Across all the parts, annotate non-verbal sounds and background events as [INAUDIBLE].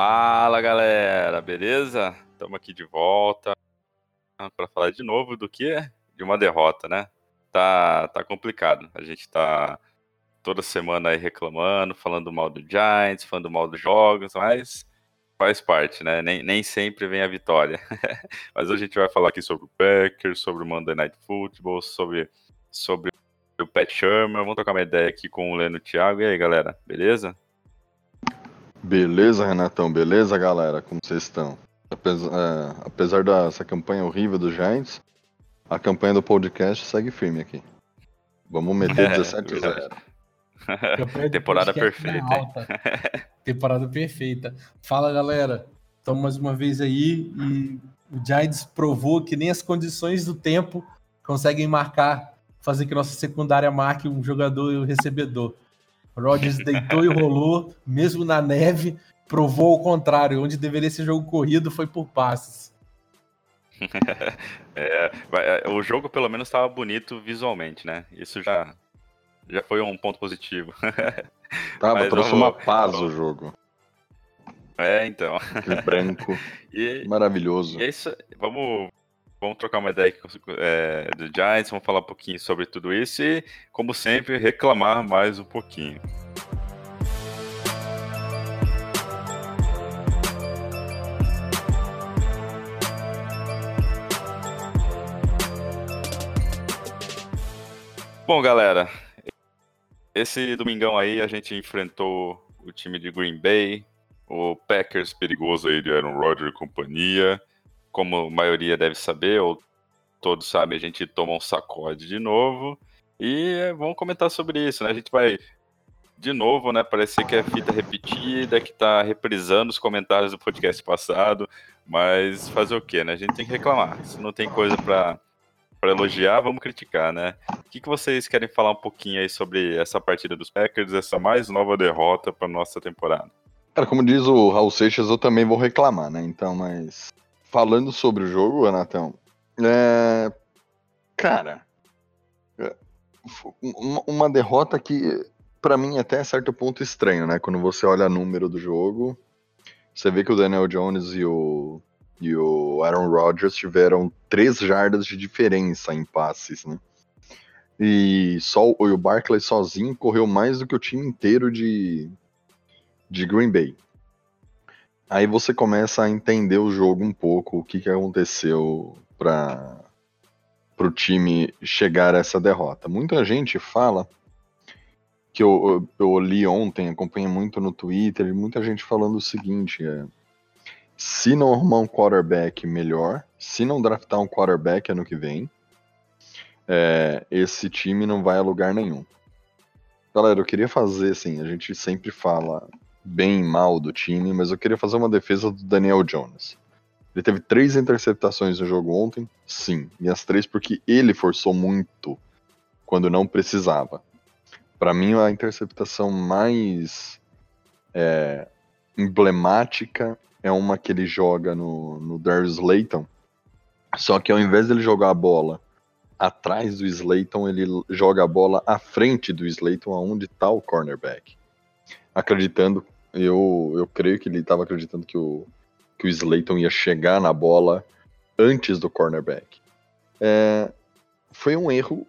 Fala galera, beleza? Estamos aqui de volta para falar de novo do que? De uma derrota, né? Tá, tá complicado. A gente tá toda semana aí reclamando, falando mal do Giants, falando mal dos jogos, mas faz parte, né? Nem, nem sempre vem a vitória. [LAUGHS] mas hoje a gente vai falar aqui sobre o Packers, sobre o Monday Night Football, sobre, sobre o Pat Shermer. Vamos trocar uma ideia aqui com o Leno Thiago. E aí, galera, beleza? Beleza, Renatão, beleza, galera? Como vocês estão? Apesar, é, apesar dessa campanha horrível do Giants, a campanha do podcast segue firme aqui. Vamos meter É, 17 a verdade. 0. Campanha do Temporada perfeita. Temporada perfeita. Fala, galera. Estamos mais uma vez aí e o Giants provou que nem as condições do tempo conseguem marcar, fazer que nossa secundária marque um jogador e um recebedor. O Rodgers deitou e rolou, mesmo na neve, provou o contrário. Onde deveria ser jogo corrido foi por passes. [LAUGHS] É, é, o jogo pelo menos estava bonito visualmente, né? Isso já, já foi um ponto positivo. [LAUGHS] Tava, Mas trouxe uma paz o jogo. É, então. Aquele branco, [LAUGHS] E, maravilhoso. e é isso. Vamos, vamos trocar uma ideia aqui é, do Giants, vamos falar um pouquinho sobre tudo isso e, como sempre, reclamar mais um pouquinho. Bom, galera, esse domingão aí a gente enfrentou o time de Green Bay, o Packers perigoso aí de Aaron Rodgers e companhia. Como a maioria deve saber, ou todos sabem, a gente toma um sacode de novo. E é, vamos comentar sobre isso, né? A gente vai, de novo, né? Parecer que é fita repetida, que tá reprisando os comentários do podcast passado. Mas fazer o quê, né? A gente tem que reclamar. Se não tem coisa pra, pra elogiar, vamos criticar, né? O que, que vocês querem falar um pouquinho aí sobre essa partida dos Packers, essa mais nova derrota para nossa temporada? Cara, como diz o Raul Seixas, eu também vou reclamar, né? Então, mas. Falando sobre o jogo, Renatão, é. Cara. é, Uma, derrota que, pra mim, até é certo ponto estranho, né? Quando você olha o número do jogo, você vê que o Daniel Jones e o, e o Aaron Rodgers tiveram três jardas de diferença em passes, né? E só o, o Barkley sozinho correu mais do que o time inteiro de, de Green Bay. Aí você começa a entender o jogo um pouco, o que, que aconteceu para o time chegar a essa derrota. Muita gente fala que eu, eu, eu li ontem, acompanhei muito no Twitter, muita gente falando o seguinte: é, se não arrumar um quarterback melhor, se não draftar um quarterback ano que vem, é, esse time não vai a lugar nenhum. Galera, eu queria fazer assim, a gente sempre fala bem mal do time, mas eu queria fazer uma defesa do Daniel Jones. Ele teve três interceptações no jogo ontem, sim, e as três porque ele forçou muito quando não precisava. Para mim, a interceptação mais é, emblemática é uma que ele joga no, no Darius Slayton, só que ao invés dele jogar a bola atrás do Slayton, ele joga a bola à frente do Slayton, aonde está o cornerback. Acreditando, eu, eu creio que ele estava acreditando que o, que o Slayton ia chegar na bola antes do cornerback. É, foi um erro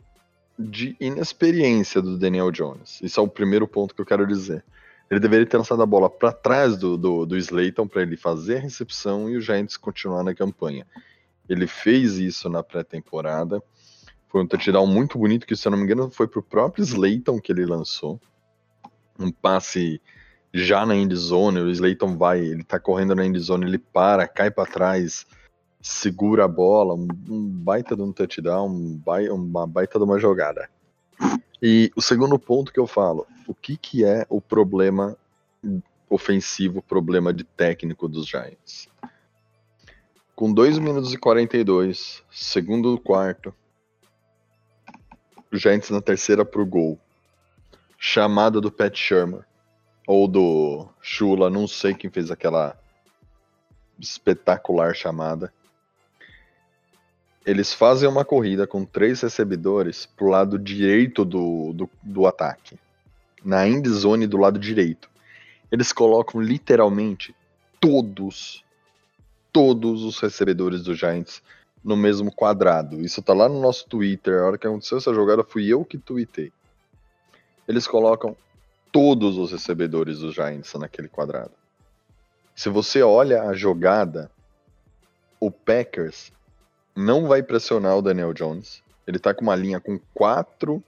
de inexperiência do Daniel Jones. Isso é o primeiro ponto que eu quero dizer. Ele deveria ter lançado a bola para trás do, do, do Slayton para ele fazer a recepção e o Giants continuar na campanha. Ele fez isso na pré-temporada. Foi um touchdown muito bonito, que se eu não me engano foi pro próprio Slayton que ele lançou. Um passe já na end zone, o Slayton vai, ele tá correndo na end zone, ele para, cai para trás, segura a bola, um, um baita de um touchdown, um uma baita de uma jogada. E o segundo ponto que eu falo, o que que é o problema ofensivo, problema de técnico dos Giants? Com 2 minutos e 42, segundo quarto. O Giants na terceira pro gol. Chamada do Pat Shermer. Ou do Chula, não sei quem fez aquela espetacular chamada. Eles fazem uma corrida com três recebedores pro lado direito do, do, do ataque. Na end zone do lado direito. Eles colocam literalmente todos todos os recebedores do Giants no mesmo quadrado. Isso tá lá no nosso Twitter. A hora que aconteceu essa jogada, fui eu que tuitei. Eles colocam todos os recebedores do Giants naquele quadrado. Se você olha a jogada, o Packers não vai pressionar o Daniel Jones. Ele tá com uma linha com quatro,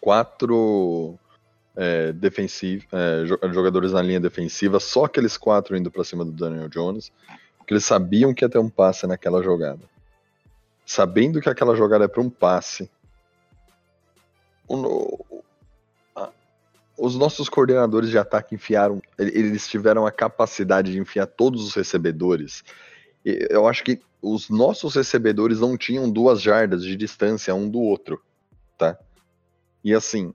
quatro é, é, jogadores na linha defensiva, só aqueles quatro indo para cima do Daniel Jones, porque eles sabiam que ia ter um passe naquela jogada. Sabendo que aquela jogada é para um passe, o, os nossos coordenadores de ataque enfiaram, eles tiveram a capacidade de enfiar todos os recebedores. Eu acho que os nossos recebedores não tinham duas jardas de distância um do outro, tá? E assim,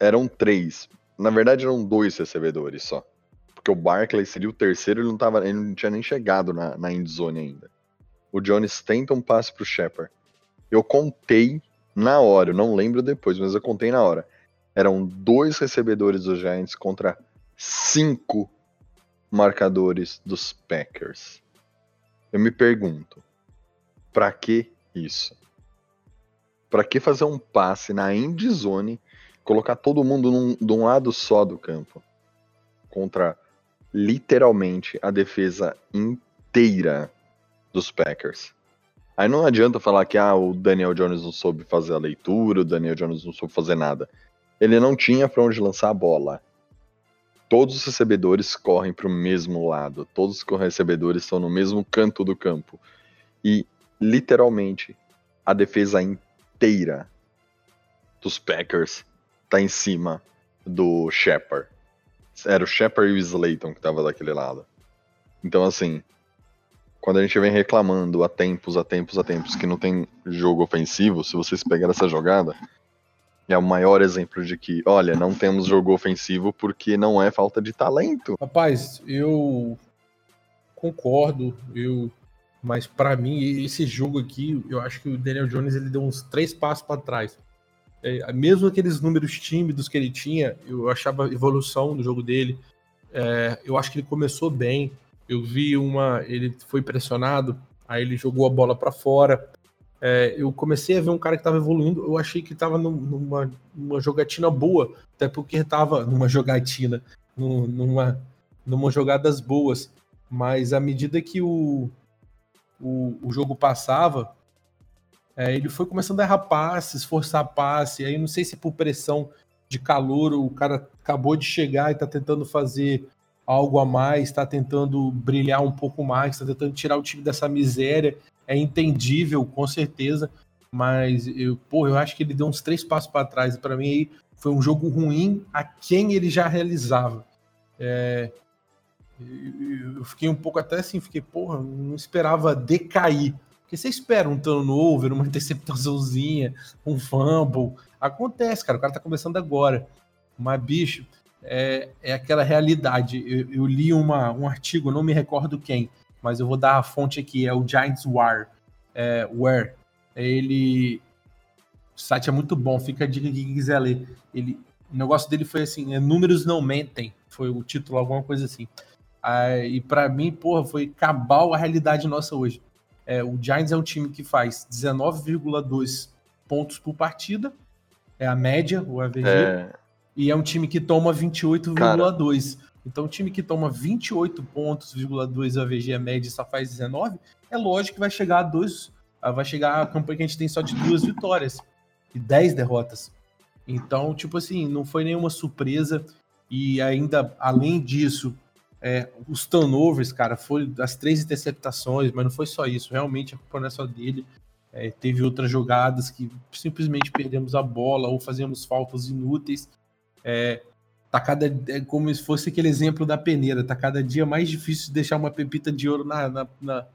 eram três. Na verdade, eram dois recebedores só. Porque o Barkley seria o terceiro, ele não, tava, ele não tinha nem chegado na, na endzone ainda. O Jones tenta um passe pro Shepard. Eu contei na hora, eu não lembro depois, mas eu contei na hora. Eram dois recebedores dos Giants contra cinco marcadores dos Packers. Eu me pergunto, para que isso? Para que fazer um passe na end zone colocar todo mundo num, de um lado só do campo contra literalmente a defesa inteira dos Packers. Aí não adianta falar que ah, o Daniel Jones não soube fazer a leitura, o Daniel Jones não soube fazer nada. Ele não tinha para onde lançar a bola. Todos os recebedores correm para o mesmo lado, todos os recebedores estão no mesmo canto do campo. E literalmente a defesa inteira dos Packers tá em cima do Shepard. Era o Shepard e o Slayton que tava daquele lado. Então, assim, quando a gente vem reclamando a tempos, a tempos, a tempos que não tem jogo ofensivo, se vocês pegarem essa jogada, é o maior exemplo de que, olha, não temos jogo ofensivo porque não é falta de talento. Rapaz, eu concordo, eu mas para mim esse jogo aqui, eu acho que o Daniel Jones ele deu uns três passos para trás. É, mesmo aqueles números tímidos que ele tinha, eu achava evolução no jogo dele. É, eu acho que ele começou bem. Eu vi uma. Ele foi pressionado, aí ele jogou a bola para fora. É, eu comecei a ver um cara que estava evoluindo. Eu achei que estava numa, numa jogatina boa, até porque estava numa jogatina, numa, numa jogadas boas. Mas à medida que o, o, o jogo passava, é, ele foi começando a errar passes, forçar passe, aí não sei se por pressão de calor o cara acabou de chegar e tá tentando fazer algo a mais, tá tentando brilhar um pouco mais, tá tentando tirar o time dessa miséria. É entendível, com certeza, mas eu, pô, eu acho que ele deu uns três passos para trás e para mim aí foi um jogo ruim a quem ele já realizava. É, eu fiquei um pouco até assim, fiquei, porra, não esperava decair porque você espera um turnover, uma [LAUGHS] interceptaçãozinha, um fumble. Acontece, cara. O cara tá começando agora. Mas, bicho, é, é aquela realidade. Eu, eu li uma, um artigo, não me recordo quem, mas eu vou dar a fonte aqui. É o Giants War. É, Where. Ele. O site é muito bom, fica a dica quem quiser ler. Ele, o negócio dele foi assim: é, números não mentem. Foi o título, alguma coisa assim. Ah, e para mim, porra, foi cabal a realidade nossa hoje. É, o Giants é um time que faz 19,2 pontos por partida, é a média, o AVG, é... e é um time que toma 28,2. Então, o time que toma 28 pontos,2 AVG a média e só faz 19, é lógico que vai chegar a dois, ah, vai chegar a campanha que a gente tem só de duas vitórias e 10 derrotas. Então, tipo assim, não foi nenhuma surpresa e ainda além disso, é, os turnovers, cara, foi as três interceptações, mas não foi só isso. Realmente a culpa não é só dele. É, teve outras jogadas que simplesmente perdemos a bola ou fazemos faltas inúteis. É, tá cada, é como se fosse aquele exemplo da peneira. Tá cada dia mais difícil de deixar uma pepita de ouro na, na, na,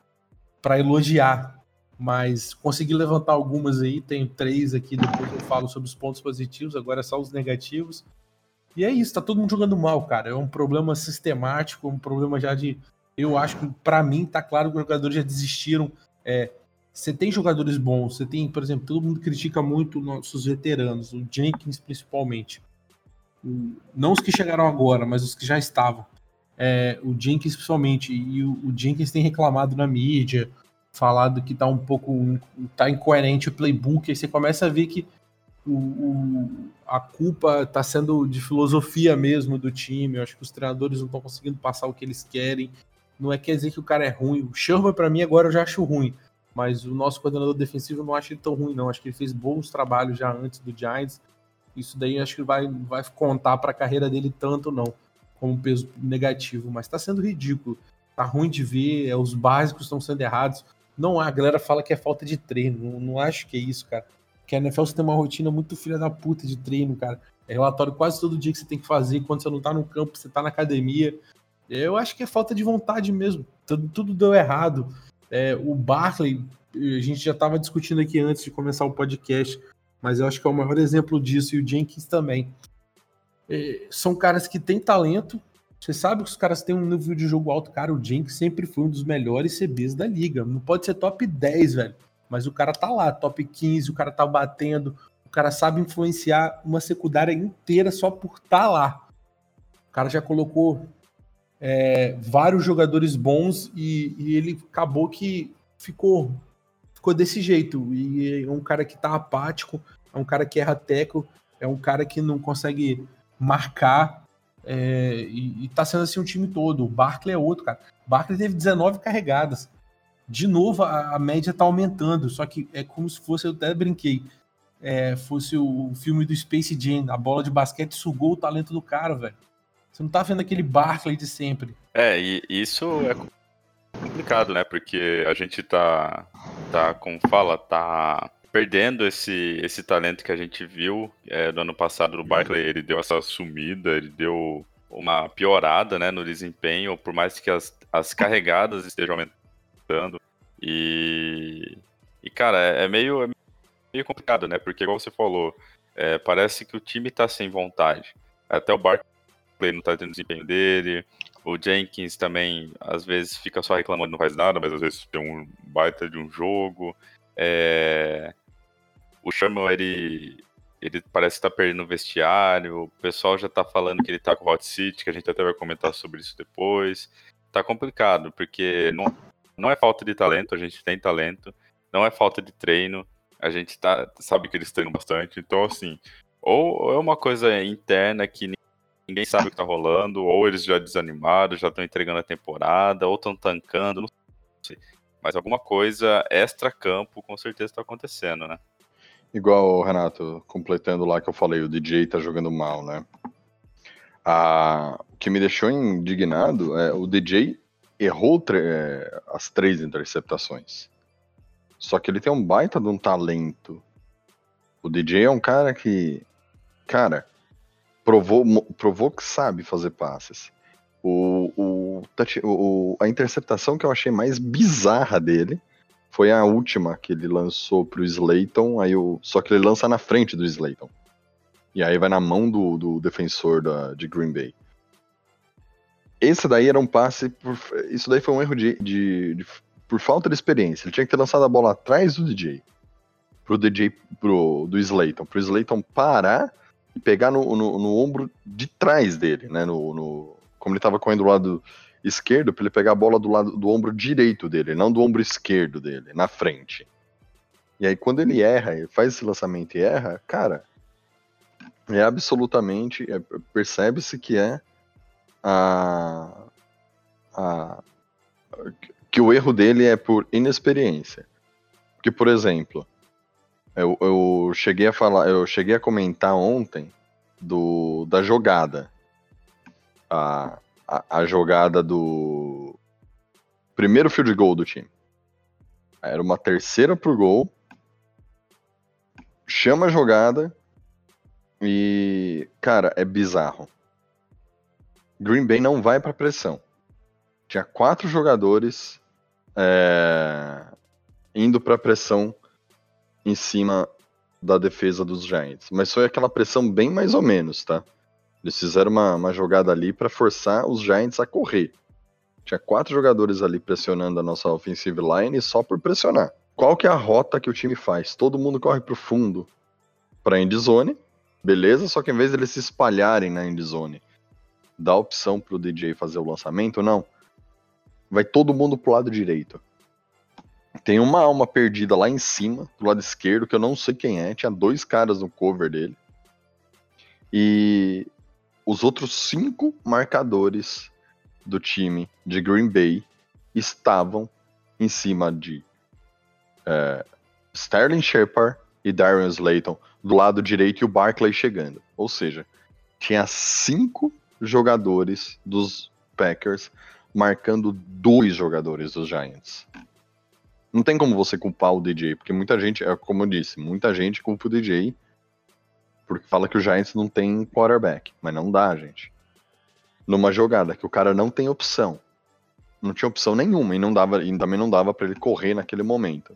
para elogiar, mas consegui levantar algumas aí, tenho três aqui, depois eu falo sobre os pontos positivos, agora é só os negativos. E é isso, tá todo mundo jogando mal, cara. É um problema sistemático, um problema já de. Eu acho que, para mim, tá claro que os jogadores já desistiram. É, você tem jogadores bons, você tem, por exemplo, todo mundo critica muito nossos veteranos, o Jenkins principalmente. Não os que chegaram agora, mas os que já estavam. É, o Jenkins principalmente, e o, o, Jenkins tem reclamado na mídia, falado que tá um pouco, tá incoerente o playbook, aí você começa a ver que o, o, a culpa tá sendo de filosofia mesmo do time, eu acho que os treinadores não estão conseguindo passar o que eles querem, não é quer dizer que o cara é ruim, o Sherman para mim agora eu já acho ruim, mas o nosso coordenador defensivo não acho ele tão ruim, não. Acho que ele fez bons trabalhos já antes do Giants. Isso daí acho que vai, vai contar para a carreira dele tanto, não, como peso negativo. Mas está sendo ridículo. Tá ruim de ver, é, os básicos estão sendo errados. Não, a galera fala que é falta de treino. Não, não acho que é isso, cara. Que a NFL tem uma rotina muito filha da puta de treino, cara. É relatório quase todo dia que você tem que fazer. Quando você não tá no campo, você tá na academia. Eu acho que é falta de vontade mesmo. Tudo, tudo deu errado. É, o Barkley, a gente já estava discutindo aqui antes de começar o podcast, mas eu acho que é o maior exemplo disso, e o Jenkins também. É, são caras que têm talento, você sabe que os caras têm um nível de jogo alto, cara. O Jenkins sempre foi um dos melhores CBs da liga. Não pode ser top 10, velho. Mas o cara tá lá, top 15, o cara tá batendo, o cara sabe influenciar uma secundária inteira só por tá lá. O cara já colocou é, vários jogadores bons e, e, ele acabou que ficou ficou desse jeito. E é um cara que tá apático, é um cara que erra teco, é um cara que não consegue marcar. É, e, e tá sendo assim um time todo. O Barkley é outro, cara. O Barkley teve 19 carregadas. De novo, a, a, média tá aumentando, só que é como se fosse, eu até brinquei, é, fosse o filme do Space Jam, a bola de basquete sugou o talento do cara, velho. Você não tá vendo aquele Barkley de sempre. É, e isso é complicado, né? Porque a gente tá, tá como fala, tá perdendo esse, esse talento que a gente viu é, no ano passado do Barkley. Ele deu essa sumida, ele deu uma piorada né, no desempenho, por mais que as, as carregadas estejam aumentando. E, e cara, é, é meio, é meio complicado, né? Porque, igual você falou, é, parece que o time tá sem vontade. Até o Barkley não tá tendo desempenho dele. O Jenkins também, às vezes, fica só reclamando não faz nada, mas às vezes tem um baita de um jogo. É... O Sherman, ele, ele parece estar tá perdendo o vestiário. O pessoal já tá falando que ele tá com o Hot City, que a gente até vai comentar sobre isso depois. Tá complicado, porque não, não é falta de talento, a gente tem talento. Não é falta de treino, a gente tá, sabe que eles treinam bastante. Então, assim, ou é uma coisa interna que ninguém sabe o que tá rolando, ou eles já desanimaram, já estão entregando a temporada, ou estão tancando, não sei. Mas alguma coisa extra-campo com certeza tá acontecendo, né? Igual, Renato, completando lá que eu falei, o DJ tá jogando mal, né? Ah, o que me deixou indignado é o DJ errou é, as três interceptações. Só que ele tem um baita de um talento. O DJ é um cara que. Cara, provou, provou que sabe fazer passes. O, o, o, a interceptação que eu achei mais bizarra dele foi a última que ele lançou pro Slayton, aí o, só que ele lança na frente do Slayton. E aí vai na mão do, do defensor da, de Green Bay. Esse daí era um passe. Por, isso daí foi um erro de, de, de, por falta de experiência. Ele tinha que ter lançado a bola atrás do DJ. Pro DJ pro, do Slayton. Pro Slayton parar e pegar no, no, no ombro de trás dele, né? No, no como ele estava correndo do lado esquerdo, para ele pegar a bola do lado do ombro direito dele, não do ombro esquerdo dele, na frente. E aí quando ele erra, ele faz esse lançamento e erra, cara, é absolutamente, é, percebe-se que é a, a que o erro dele é por inexperiência. Porque, por exemplo, eu, eu cheguei a falar, eu cheguei a comentar ontem do da jogada. A, a, a jogada do primeiro field goal do time. Era uma terceira pro gol. Chama a jogada e, cara, é bizarro. Green Bay não vai para pressão. Tinha quatro jogadores é, indo para pressão em cima da defesa dos Giants. Mas foi aquela pressão bem mais ou menos, tá? Eles fizeram uma, uma jogada ali para forçar os Giants a correr. Tinha quatro jogadores ali pressionando a nossa offensive line só por pressionar. Qual que é a rota que o time faz? Todo mundo corre pro fundo para endzone, beleza? Só que em vez de eles se espalharem na endzone, dá opção pro DJ fazer o lançamento, não. Vai todo mundo pro lado direito. Tem uma alma perdida lá em cima, do lado esquerdo, que eu não sei quem é. Tinha dois caras no cover dele. E os outros cinco marcadores do time de Green Bay estavam em cima de é, Sterling Shepard e Darius Slayton do lado direito e o Barkley chegando. Ou seja, tinha cinco jogadores dos Packers marcando dois jogadores dos Giants. Não tem como você culpar o DJ, porque muita gente, é como eu disse, muita gente culpa o DJ porque fala que o Giants não tem quarterback, mas não dá, gente. Numa jogada que o cara não tem opção, não tinha opção nenhuma e não dava e também não dava para ele correr naquele momento.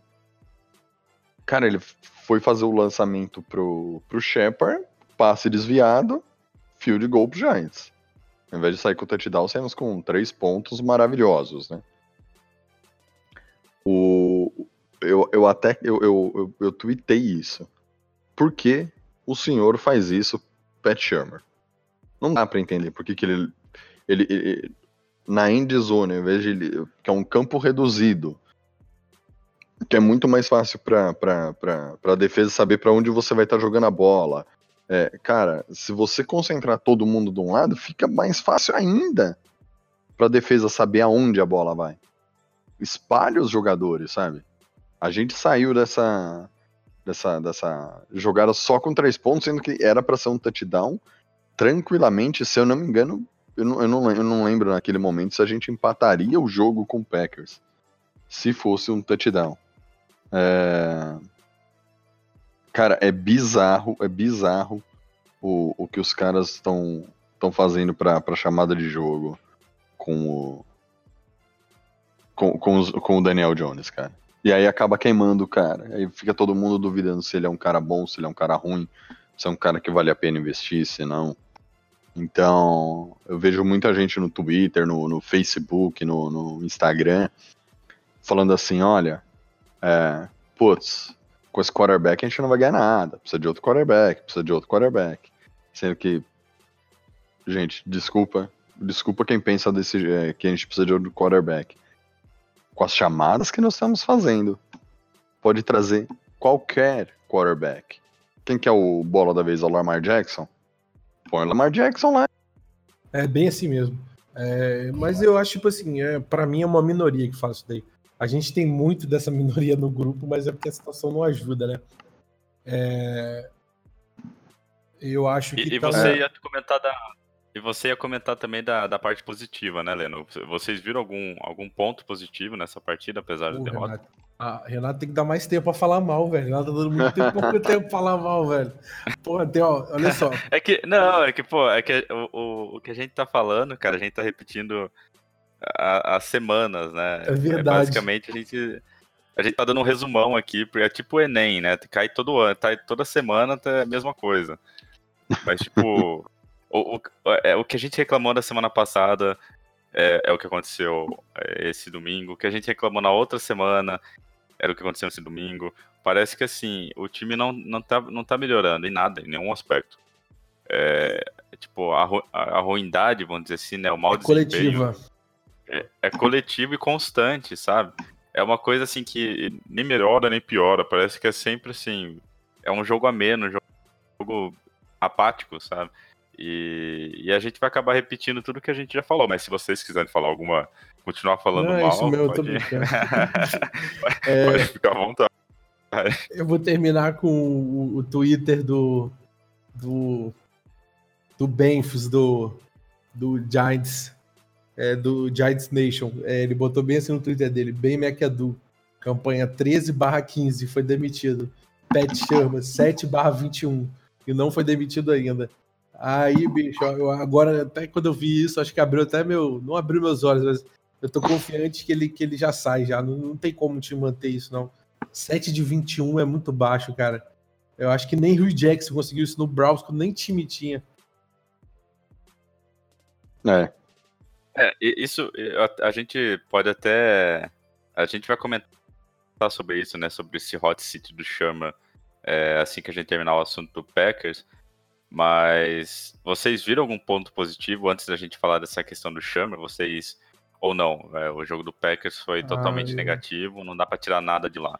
Cara, ele foi fazer o lançamento pro, pro Shepard, passe desviado, field goal pro Giants. Ao invés de sair com o touchdown, saímos com três pontos maravilhosos, né? O, eu, eu até eu, eu, eu, eu tuitei isso. Por que o senhor faz isso, Pat Shermer? Não dá para entender por que, que ele, ele, ele na end zone, ao invés de ele, que é um campo reduzido, que é muito mais fácil para a defesa saber para onde você vai estar tá jogando a bola. É, cara, se você concentrar todo mundo de um lado, fica mais fácil ainda para defesa saber aonde a bola vai. Espalhe os jogadores, sabe? A gente saiu dessa dessa, dessa jogada só com três pontos, sendo que era para ser um touchdown tranquilamente, se eu não me engano, eu não, eu, não, eu não lembro naquele momento se a gente empataria o jogo com o Packers se fosse um touchdown. É... Cara, é bizarro, é bizarro o, o que os caras estão estão fazendo para chamada de jogo com o, com, com, os, com o Daniel Jones, cara. E aí acaba queimando o cara. Aí fica todo mundo duvidando se ele é um cara bom, se ele é um cara ruim, se é um cara que vale a pena investir, se não. Então, eu vejo muita gente no Twitter, no, no Facebook, no, no Instagram, falando assim: olha, é, putz, com esse quarterback a gente não vai ganhar nada. Precisa de outro quarterback, precisa de outro quarterback. Sendo que, gente, desculpa, desculpa quem pensa desse, é, que a gente precisa de outro quarterback. Com as chamadas que nós estamos fazendo, pode trazer qualquer quarterback. Quem que é o bola da vez? É o Lamar Jackson? Põe o Lamar Jackson lá. É bem assim mesmo. É, mas eu acho, tipo assim, é, para mim é uma minoria que faz isso daí. A gente tem muito dessa [LAUGHS] minoria no grupo, mas é porque a situação não ajuda, né? É... Eu acho que. E, e tá... você ia comentar da. E você ia comentar também da, da parte positiva, né, Leno? Vocês viram algum, algum ponto positivo nessa partida, apesar da derrota? Renato, ah, Renato tem que dar mais tempo pra falar mal, velho. Renato tá dando muito [LAUGHS] tempo, pouco tempo pra falar mal, velho. Porra, tem, ó, olha só. [LAUGHS] É que, não, é que, pô, é que o, o, o que a gente tá falando, cara, a gente tá repetindo há, semanas, né? É verdade. É, basicamente, a gente, a gente tá dando um resumão aqui, porque é tipo o Enem, né? Cai todo ano, tá, toda semana tá a mesma coisa. Mas, tipo, [LAUGHS] o, o, é, o que a gente reclamou na semana passada é, é, o que aconteceu é, esse domingo. O que a gente reclamou na outra semana era o que aconteceu esse domingo. Parece que, assim, o time não, não, tá, não tá melhorando em nada, em nenhum aspecto. É, tipo, a, a, a ruindade, vamos dizer assim, né? O mal é coletiva é, é coletivo e constante, sabe? É uma coisa assim que nem melhora nem piora. Parece que é sempre assim. É um jogo ameno, um jogo apático, sabe? E, e, a gente vai acabar repetindo tudo que a gente já falou. Mas se vocês quiserem falar alguma. continuar falando Não, é mal. Isso mesmo, pode... eu tô [LAUGHS] é... pode ficar à vontade. Eu vou terminar com o, o Twitter do. do. do Benfis, do. do Giants é, do Giants Nation. É, ele botou bem assim no Twitter dele, bem McAdoo. Campanha 13 15, foi demitido. Pat Sherman, 7 21. E não foi demitido ainda. Aí, bicho, eu, agora, até quando eu vi isso, acho que abriu até meu. Não abriu meus olhos, mas eu tô confiante que ele, que ele já sai, já. Não, não tem como te manter isso, não. 7 de 21 é muito baixo, cara. Eu acho que nem Hugh Jackson conseguiu isso no Browns, quando nem time tinha. É. É, isso a, a gente pode até. A gente vai comentar sobre isso, né? Sobre esse hot seat do Chama é, assim que a gente terminar o assunto do Packers. Mas vocês viram algum ponto positivo antes da gente falar dessa questão do Chama? Vocês. Ou não? é, o jogo do Packers foi totalmente eu- negativo, não dá pra tirar nada de lá.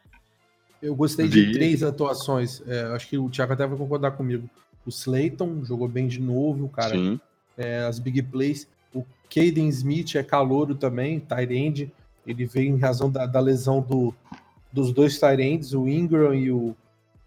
Eu gostei de Vi. três atuações. É, acho que o Thiago até vai concordar comigo. O Slayton jogou bem de novo, cara. Sim. É, as big plays. O Caden Smith é calouro também, tight end. Ele veio em razão da, da lesão do, dos dois tight ends, o Ingram e o.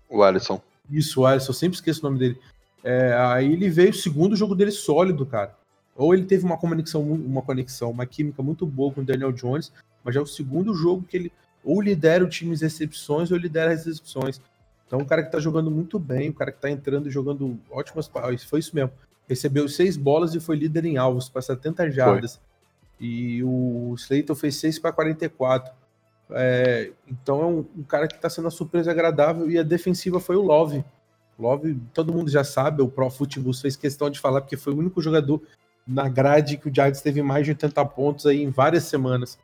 O Alisson. Isso, o Alisson, eu sempre esqueço o nome dele. É, aí ele veio, o segundo jogo dele sólido, cara. Ou ele teve uma conexão, uma conexão, uma química muito boa com o Daniel Jones, mas já é o segundo jogo que ele ou lidera o time em recepções ou lidera as recepções. Então, um cara que tá jogando muito bem, um cara que tá entrando e jogando ótimas. pa- Foi isso mesmo. Recebeu seis bolas e foi líder em alvos para 70 jardas. E o Slayton fez 6 para 44. É, então é um, um cara que está sendo uma surpresa agradável e a defensiva foi o Love. Love, todo mundo já sabe, o Pro Football fez questão de falar porque foi o único jogador na grade que o Giants teve mais de 80 pontos aí em várias semanas.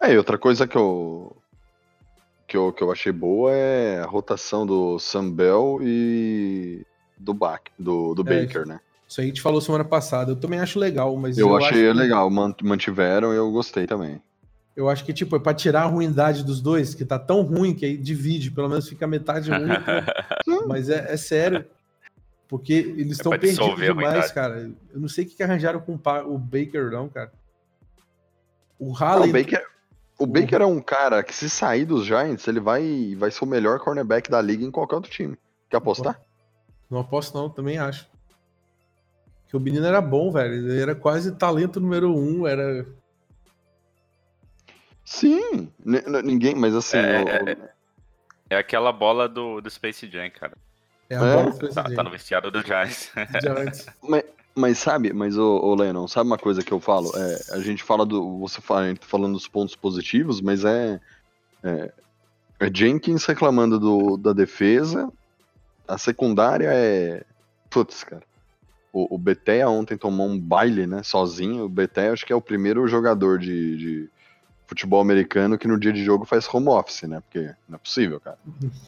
É, e outra coisa que eu, que eu, que eu achei boa é a rotação do Sam Bell e do, Bach, do, do É, Baker, né? Isso aí a gente falou semana passada. Eu também acho legal, mas Eu, acho achei que- legal, man- mantiveram e eu gostei também. Eu acho que, tipo, é pra tirar a ruindade dos dois, que tá tão ruim que aí divide, pelo menos fica metade ruim. [LAUGHS] mas é, é sério. Porque eles estão pra perdidos demais, cara. Eu não sei o que, que arranjaram com o Baker, não, cara. O Ah, Halley. o Baker, o Baker é um cara que se sair dos Giants, ele vai, vai ser o melhor cornerback da liga em qualquer outro time. Quer apostar? Não aposto, não, também acho. Que o menino era bom, velho. Ele era quase talento número um. Era. Sim, N- n- ninguém, mas assim, É, o- é, É aquela bola do, do Space Jam, cara. É a É? bola do Tá, tá no vestiário do Giants. Giants. [LAUGHS] Mas sabe, mas o, o Lennon, sabe uma coisa que eu falo? É, a gente fala do. Você fala, a gente tá falando dos pontos positivos, mas é. É, é Jenkins reclamando do, da defesa. A secundária é. Putz, cara. O, o Betea ontem tomou um baile, né? Sozinho. O Betea acho que é o primeiro jogador de, de futebol americano que no dia de jogo faz home office, né? Porque não é possível, cara. [LAUGHS]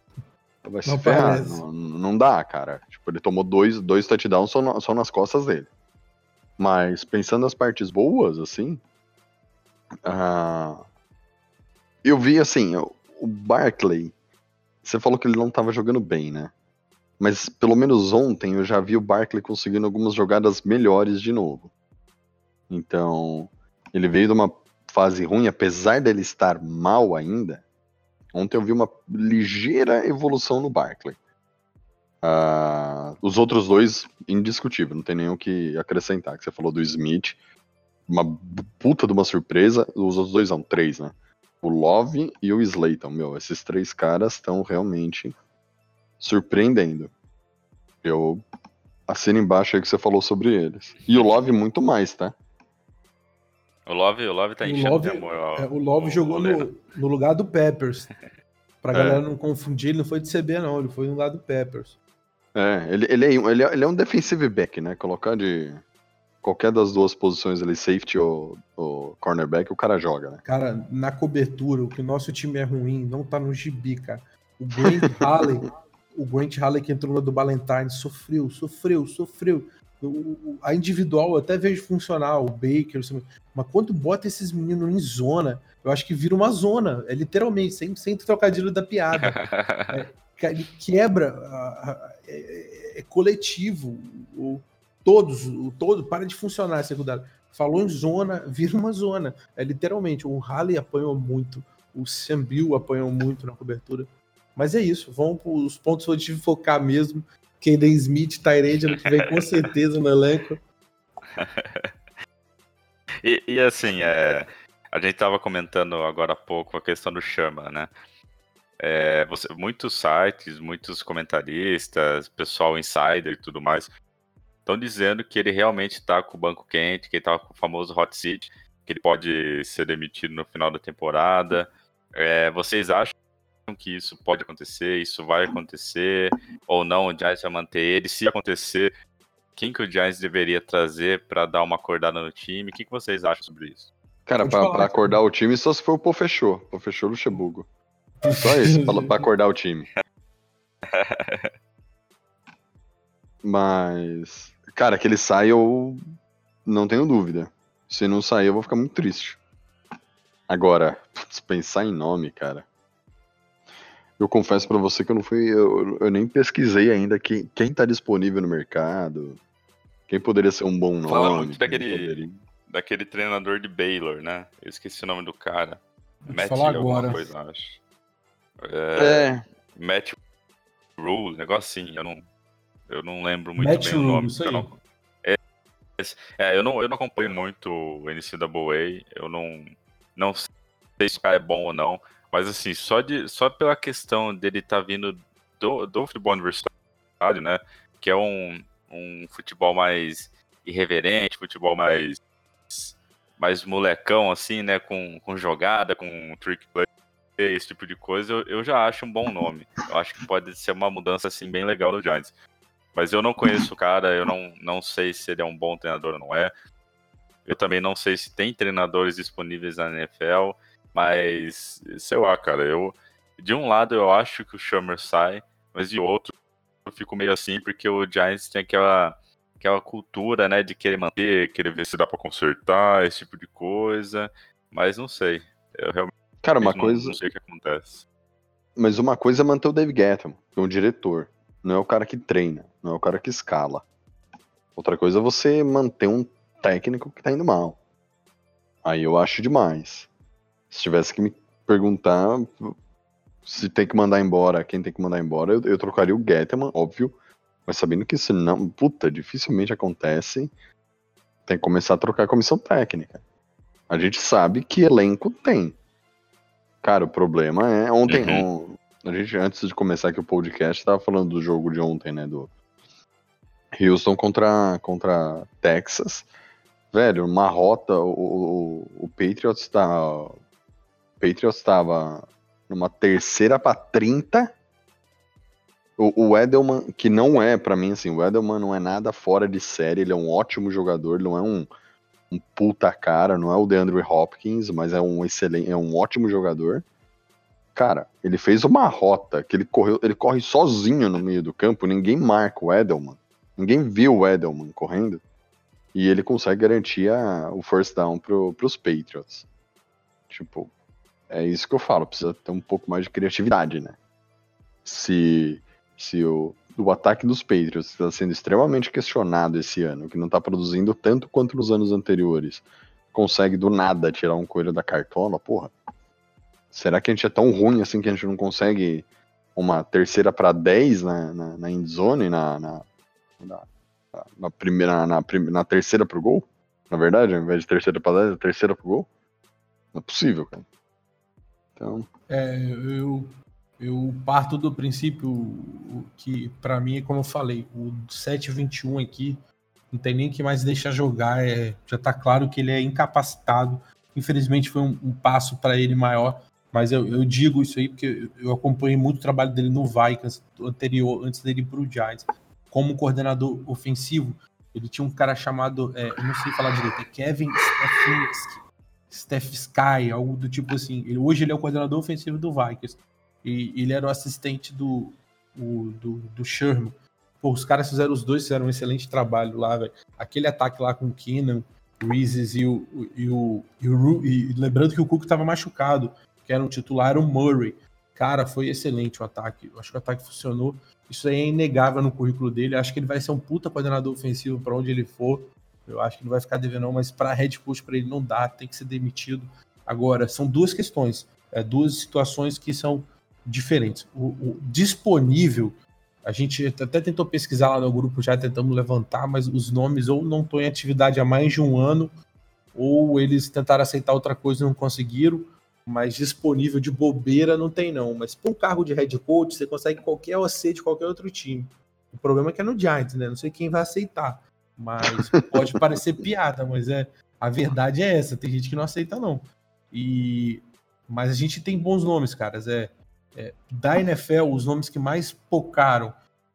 Vai se Não ferrar. Não, não dá, cara. Tipo, ele tomou dois, dois touchdowns só, na- só nas costas dele. Mas pensando nas partes boas, assim. ah, eu vi assim, o Barkley. Você falou que ele não tava jogando bem, né? Mas pelo menos ontem eu já vi o Barkley conseguindo algumas jogadas melhores de novo. Então, ele veio de uma fase ruim, apesar dele estar mal ainda. Ontem eu vi uma ligeira evolução no Barkley. Ah, os outros dois, indiscutível, não tem nem o que acrescentar. Que você falou do Smith, uma puta de uma surpresa. Os outros dois são três, né? O Love e o Slayton, meu, esses três caras estão realmente surpreendendo. Eu assino embaixo aí que você falou sobre eles. E o Love muito mais, tá? O Love, o Love tá O enchendo Love- de amor. ao- É, o Love ao- jogou no, no lugar do Peppers. [LAUGHS] Pra É. galera não confundir, ele não foi de CB, não. Ele foi no lugar do Peppers. É, ele, ele, é, um- ele, é, ele é um defensive back, né? Colocar de qualquer das duas posições ali, safety ou, ou cornerback, o cara joga, né? Cara, na cobertura, o que o nosso time é ruim, não tá no gibi, cara. O Grant [LAUGHS] Halley, o Grant Halley que entrou no do Ballantyne, sofreu, sofreu, sofreu. O- a individual eu até vejo funcionar, o Baker, mas quando bota esses meninos em zona, eu acho que vira uma zona, é literalmente, sem, sem trocadilho da piada. [LAUGHS] Ca- ele quebra, a- é, é coletivo, o, todos, o todo, para de funcionar a secundária. Falou em zona, vira uma zona. É literalmente, o Halley apanhou muito, o Sambil apanhou muito na cobertura. Mas é isso, vamos para os pontos positivos focar mesmo. Kaden Smith, Tyrande, ano que vem com [LAUGHS] certeza no elenco. E, e, assim, é, a gente tava comentando agora há pouco a questão do Chama, né? É, você- muitos sites, muitos comentaristas, pessoal insider e tudo mais, estão dizendo que ele realmente está com o banco quente, que ele tá com o famoso hot seat, que ele pode ser demitido no final da temporada. É, vocês acham que isso pode acontecer? Isso vai acontecer? Ou não? O Giants vai manter ele? Se acontecer, quem que o Giants deveria trazer para dar uma acordada no time? O que, que vocês acham sobre isso? Cara, pra acordar o time, só se for o Pô fechou. Pô fechou Luxemburgo. Só isso, pra, pra acordar o time. [LAUGHS] Mas, cara, que ele saia, eu não tenho dúvida. Se não sair, eu vou ficar muito triste. Agora, putz, pensar em nome, cara. Eu confesso pra você que eu não fui. Eu, eu nem pesquisei ainda quem, quem tá disponível no mercado. Quem poderia ser um bom nome. Fala muito daquele- poderia- Daquele treinador de Baylor, né? Eu esqueci o nome do cara. Matt falar alguma agora. coisa, acho. É, É, Matt Rule, negócio assim, eu não, eu não lembro muito Matt bem o Rule, nome. isso eu aí. não, é, é, eu, não, eu não acompanho muito o NCAA, eu não, não sei se o cara é bom ou não, mas assim, só, de, só pela questão dele estar vindo do, do futebol universitário, né, que é um, um futebol mais irreverente, futebol mais mais molecão, assim, né, com, com jogada, com trick play, esse tipo de coisa, eu, eu já acho um bom nome. Eu acho que pode ser uma mudança, assim, bem legal do Giants. Mas eu não conheço o cara, eu não, não sei se ele é um bom treinador ou não é. Eu também não sei se tem treinadores disponíveis na NFL, mas, sei lá, cara, eu... De um lado eu acho que o Schumer sai, mas de outro eu fico meio assim, porque o Giants tem aquela aquela cultura, né, de querer manter, querer ver se dá pra consertar, esse tipo de coisa, mas não sei. Eu realmente cara, uma não, coisa. não sei o que acontece. Mas uma coisa é manter o Dave Gettman, que é um diretor. Não é o cara que treina, não é o cara que escala. Outra coisa é você manter um técnico que tá indo mal. Aí eu acho demais. Se tivesse que me perguntar se tem que mandar embora, quem tem que mandar embora, eu, eu trocaria o Gettman, óbvio. Mas sabendo que isso não, puta, dificilmente acontece, tem que começar a trocar a comissão técnica. A gente sabe que elenco tem. Cara, o problema é. Ontem, on- a gente, antes de começar aqui o podcast, tava falando do jogo de ontem, né? Do Houston contra, contra Texas. Velho, uma rota, o, o, o Patriots tá. Patriots tava numa terceira pra 30. O, o Edelman, que não é, pra mim, assim, o Edelman não é nada fora de série, ele é um ótimo jogador, não é um, um puta cara, não é o DeAndre Hopkins, mas é um excelente, é um ótimo jogador. Cara, ele fez uma rota que ele correu, ele corre sozinho no meio do campo, ninguém marca o Edelman. Ninguém viu o Edelman correndo. E ele consegue garantir a- o first down pro, pros Patriots. Tipo, é isso que eu falo, precisa ter um pouco mais de criatividade, né? Se, se o, o ataque dos Patriots está sendo extremamente questionado esse ano, que não tá produzindo tanto quanto nos anos anteriores, consegue do nada tirar um coelho da cartola, porra. Será que a gente é tão ruim assim que a gente não consegue uma terceira para 10 na, na, na endzone, na, na, na, na primeira, na, na terceira pro gol? Na verdade, ao invés de terceira para 10, é terceira pro gol? Não é possível, cara. Então, É, eu, eu parto do princípio o- que, pra mim, é como eu falei, o 721 aqui não tem nem que mais deixar jogar. É, já tá claro que ele é incapacitado. Infelizmente foi um, um passo para ele maior, mas eu, eu digo isso aí porque eu, acompanhei muito o trabalho dele no Vikings anterior, antes dele ir pro Giants. Como coordenador ofensivo, ele tinha um cara chamado, é, eu não sei falar direito, é Kevin Stefanski. Steph Sky, algo do tipo assim. Ele, hoje ele é o coordenador ofensivo do Vikings. E ele era o assistente do, o- do, do Sherman. Pô, os caras fizeram, os dois fizeram um excelente trabalho lá, velho. Aquele ataque lá com o Keenan, Reeses e o, e o, e o e lembrando que o Cook tava machucado, que era um titular, era o Murray. Cara, foi excelente o ataque. Eu acho que o ataque funcionou. Isso aí é inegável no currículo dele. Eu acho que ele vai ser um puta coordenador ofensivo para onde ele for. Eu acho que não vai ficar devendo, não, mas para head coach para ele não dá, tem que ser demitido. Agora, são duas questões, é, duas situações que são diferentes. O, o disponível, a gente até tentou pesquisar lá no grupo, já tentamos levantar, mas os nomes ou não estão em atividade há mais de um ano, ou eles tentaram aceitar outra coisa e não conseguiram, mas disponível de bobeira não tem não. Mas por um cargo de head coach, você consegue qualquer OC de qualquer outro time. O problema é que é no Giants, né? Não sei quem vai aceitar. Mas pode parecer piada, mas é a verdade é essa. Tem gente que não aceita, não. E mas a gente tem bons nomes, caras. É, é, da NFL, os nomes que mais pocaram,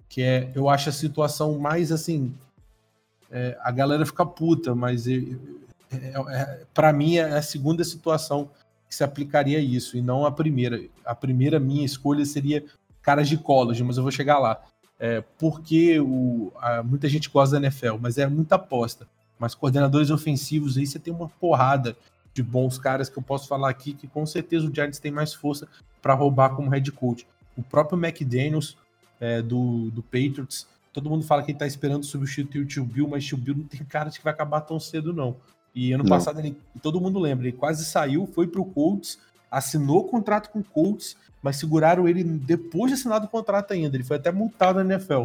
que é, eu acho a situação mais assim. É, a galera fica puta, mas é, é, para mim é a segunda situação que se aplicaria isso, e não a primeira. A primeira minha escolha seria caras de college, mas eu vou chegar lá. É, porque o, a, muita gente gosta da NFL, mas é muita aposta. Mas coordenadores ofensivos aí você tem uma porrada de bons caras que eu posso falar aqui que com certeza o Giants tem mais força para roubar como head coach. O próprio McDaniels é, do, do Patriots, todo mundo fala que ele tá esperando substituir o Tio Bill, mas o Tio Bill não tem [LAUGHS] cara de que vai acabar tão cedo, não. E ano não. passado ele, todo mundo lembra, ele quase saiu, foi pro Colts, assinou o contrato com o Colts, mas seguraram ele depois de assinar o contrato ainda. Ele foi até multado na NFL.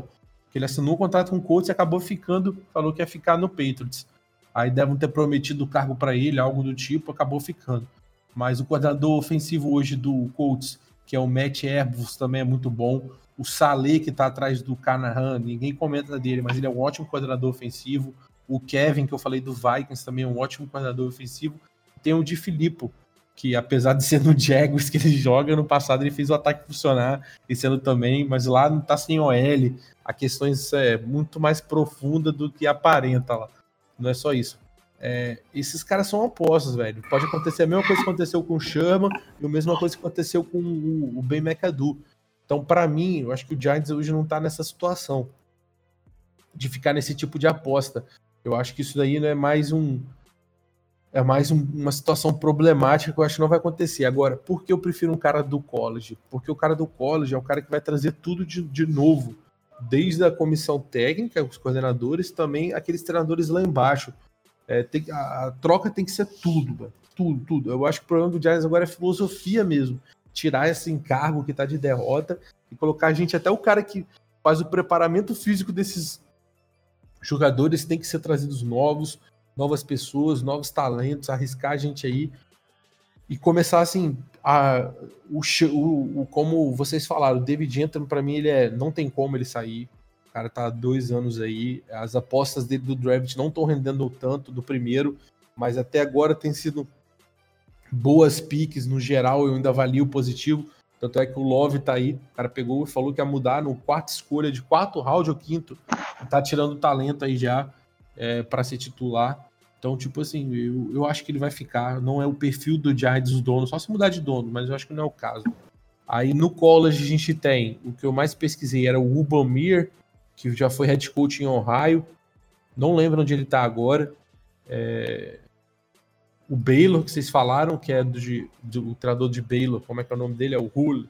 Ele assinou o contrato com o Colts e acabou ficando, falou que ia ficar no Patriots. Aí devem ter prometido o cargo para ele, algo do tipo, acabou ficando. Mas o coordenador ofensivo hoje do Colts, que é o Matt Erbus, também é muito bom. O Saleh, que está atrás do Canahan, ninguém comenta dele, mas ele é um ótimo coordenador ofensivo. O Kevin, que eu falei do Vikings, também é um ótimo coordenador ofensivo. Tem o de Filippo, que apesar de ser no Jaguars que ele [LAUGHS] joga, no passado ele fez o ataque funcionar, esse ano também, mas lá não tá sem OL, a questão é muito mais profunda do que aparenta lá. Não é só isso. É, esses caras são opostos, velho. Pode acontecer a mesma coisa que aconteceu com o Sherman e a mesma coisa que aconteceu com o, o Ben McAdoo. Então, para mim, eu acho que o Giants hoje não tá nessa situação de ficar nesse tipo de aposta. Eu acho que isso daí não é mais um é mais um, uma situação problemática que eu acho que não vai acontecer. Agora, por que eu prefiro um cara do college? Porque o cara do college é o cara que vai trazer tudo de, de novo desde a comissão técnica, os coordenadores, também aqueles treinadores lá embaixo. É, tem, a, a, troca tem que ser tudo, mano. tudo, tudo. Eu acho que o problema do Giants agora é filosofia mesmo. Tirar esse encargo que tá de derrota e colocar a gente, até o cara que faz o preparamento físico desses jogadores tem que ser trazidos novos, novas pessoas, novos talentos, arriscar a gente aí e começar assim, a, o, o, como vocês falaram, o David Entram, para mim, ele é. Não tem como ele sair. O cara tá há dois anos aí. As apostas dele do draft não estão rendendo tanto do primeiro, mas até agora tem sido boas piques no geral. Eu ainda avalio positivo. Tanto é que o Love tá aí. O cara pegou e falou que ia mudar no quarto escolha de quarto round ou quinto. Tá tirando talento aí já é, para ser titular. Então, tipo assim, eu, eu acho que ele vai ficar. Não é o perfil do Giants do dono, só se mudar de dono, mas eu acho que não é o caso. Aí no college a gente tem o que eu mais pesquisei era o Ubamir, que já foi head coach em Ohio. Não lembro onde ele está agora. É... O Baylor, que vocês falaram, que é do, do treinador de Baylor, como é que é o nome dele? É o Rule.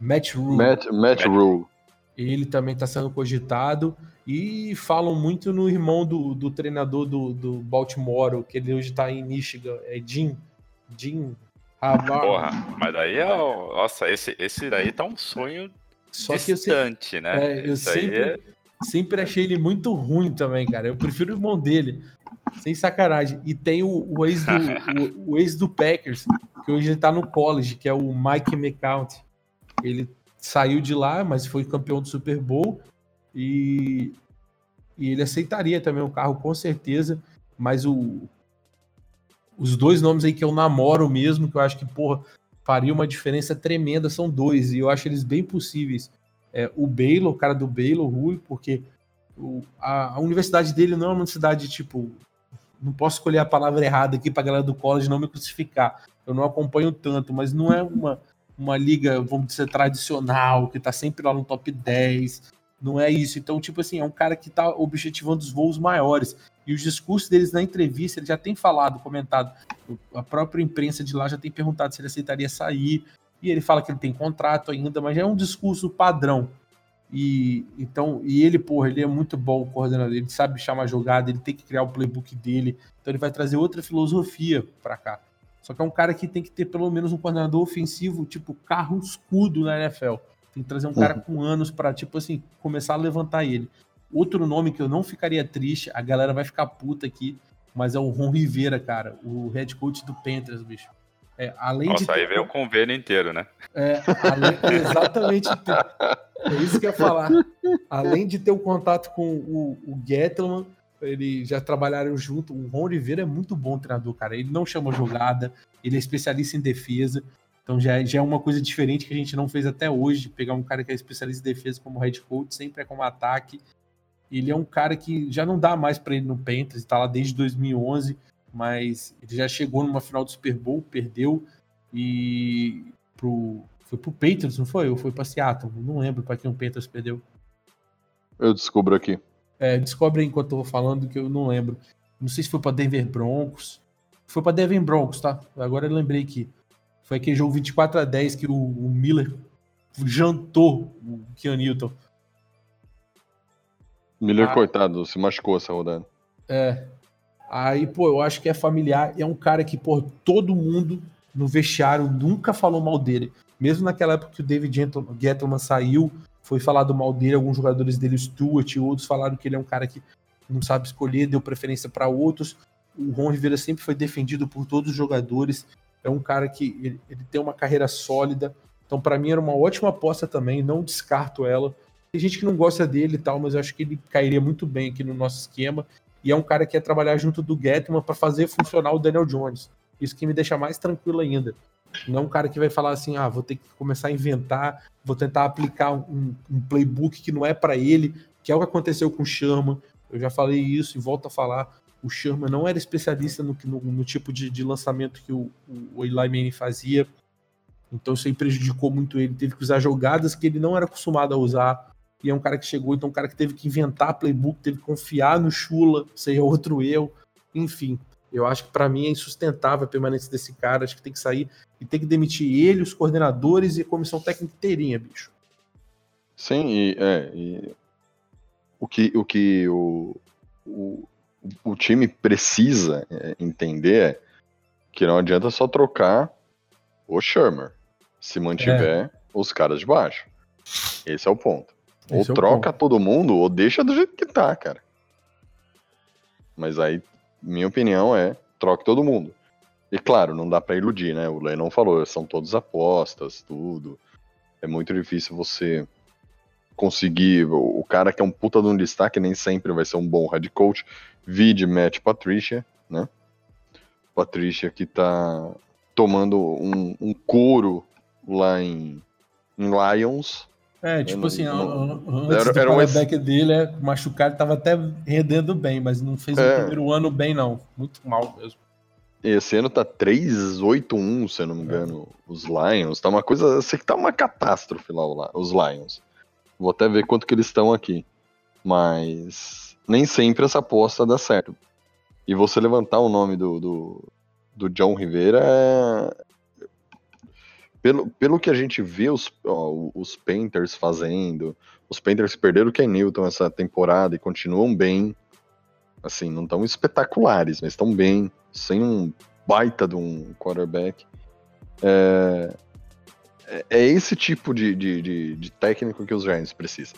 Matt Rule. Matt, Matt Rule. Ele também está sendo cogitado. E falam muito no irmão do, do treinador do, do Baltimore, que ele hoje tá em Michigan, é Jim. Jim Porra, mas daí é. Nossa, esse, esse daí tá um sonho Só distante, que eu, né? É, eu sempre, é... sempre achei ele muito ruim também, cara. Eu prefiro o irmão dele. Sem sacanagem. E tem o, o ex, do, o, o, ex do Packers, que hoje ele tá no college, que é o Mike McCount. Ele saiu de lá, mas foi campeão do Super Bowl. E, e ele aceitaria também o carro com certeza, mas o, os dois nomes aí que eu namoro mesmo, que eu acho que, porra, faria uma diferença tremenda, são dois, e eu acho eles bem possíveis. É, o Baylor, o cara do Baylor, Rui, porque o, a, a, universidade dele não é uma universidade, tipo, não posso escolher a palavra errada aqui pra galera do college não me crucificar. Eu não acompanho tanto, mas não é uma, uma liga, vamos dizer, tradicional, que tá sempre lá no top 10, não é isso. Então, tipo assim, é um cara que tá objetivando os voos maiores. E os discursos deles na entrevista, ele já tem falado, comentado. A própria imprensa de lá já tem perguntado se ele aceitaria sair. E ele fala que ele tem contrato ainda, mas é um discurso padrão. E então, e ele, porra, ele é muito bom o coordenador, ele sabe chamar jogada, ele tem que criar o playbook dele. Então ele vai trazer outra filosofia para cá. Só que é um cara que tem que ter pelo menos um coordenador ofensivo, tipo carro escudo na NFL tem que trazer um cara uhum. com anos para, tipo assim, começar a levantar ele. Outro nome que eu não ficaria triste, a galera vai ficar puta aqui, mas é o Ron Rivera, cara, o head coach do Panthers, bicho. É, além Nossa, de aí veio o convênio inteiro, né? É, além, exatamente. é isso que eu ia falar. Além de ter o contato com o, o Gettleman, Eles já trabalharam junto. O Ron Oliveira é muito bom treinador, cara. Ele não chama jogada, ele é especialista em defesa. Então já, é- já é uma coisa diferente que a gente não fez até hoje. Pegar um cara que é especialista em defesa como head coach, sempre é como ataque. Ele é um cara que já não dá mais para ele no Panthers, tá lá desde 2011, mas ele já chegou numa final do Super Bowl, perdeu e pro, foi pro Patriots, não foi? Ou foi pra Seattle? Não lembro para quem o Panthers perdeu. Eu descubro aqui. É, descobre enquanto eu vou falando que eu não lembro. Não sei se foi pra Denver Broncos. Foi pra Denver Broncos, tá? Agora eu lembrei aqui. Foi aquele jogo 24 a 10 que o, o Miller jantou o Keanu Newton. Miller, Ah. coitado, se machucou essa rodada. É. Aí, pô, eu acho que é familiar. É um cara que, pô, todo mundo no vestiário nunca falou mal dele. Mesmo naquela época que o David Gettleman saiu, foi falado mal dele, alguns jogadores dele, o Stewart e outros, falaram que ele é um cara que não sabe escolher, deu preferência para outros. O Ron Rivera sempre foi defendido por todos os jogadores. É um cara que ele, ele tem uma carreira sólida. Então, para mim, era uma ótima aposta também. Não descarto ela. Tem gente que não gosta dele e tal, mas eu acho que ele cairia muito bem aqui no nosso esquema. E é um cara que quer trabalhar junto do Getman para fazer funcionar o Daniel Jones. Isso que me deixa mais tranquilo ainda. Não é um cara que vai falar assim, ah, vou ter que começar a inventar, vou tentar aplicar um, um playbook que não é para ele, que é o que aconteceu com o Sherman. Eu já falei isso e volto a falar. O Sherman não era especialista no, no, no tipo de, de, lançamento que o, o Eli Manning fazia. Então isso aí prejudicou muito ele. Teve que usar jogadas que ele não era acostumado a usar. E é um cara que chegou, então um cara que teve que inventar playbook, teve que confiar no Chula, seria outro eu. Enfim, eu acho que para mim é insustentável a permanência desse cara. Acho que tem que sair e tem que demitir ele, os coordenadores e a comissão técnica inteirinha, bicho. Sim, e, é, e o que o, que o, o, o time precisa entender é que não adianta só trocar o Shermer se mantiver é. os caras de baixo. Esse é o ponto. Esse ou é troca ponto. todo mundo ou deixa do jeito que tá, cara. Mas aí, minha opinião é troque todo mundo. E claro, não dá para iludir, né? O Lennon falou, são todas apostas, tudo. É muito difícil você conseguir. O cara que é um puta de um destaque nem sempre vai ser um bom head coach. Vide Matt Patricia, né? Patricia que tá tomando um, um couro lá em, em Lions. É, tipo não, assim, não, antes era, do era quarterback um... dele, é, machucado, tava até rendendo bem, mas não fez é. o primeiro ano bem, não. Muito mal mesmo. Esse ano tá 3-8-1, se eu não me engano, é. os Lions. Tá uma coisa. Sei que tá uma catástrofe lá, os Lions. Vou até ver quanto que eles estão aqui. Mas nem sempre essa aposta dá certo. E você levantar o nome do, do, do John Rivera é. Pelo, pelo que a gente vê os, ó, os Panthers fazendo, os Panthers perderam o Ken Newton essa temporada e continuam bem. Assim, não tão espetaculares, mas estão bem, sem um baita de um quarterback. É, é esse tipo de, de, de, de, técnico que os Giants precisam.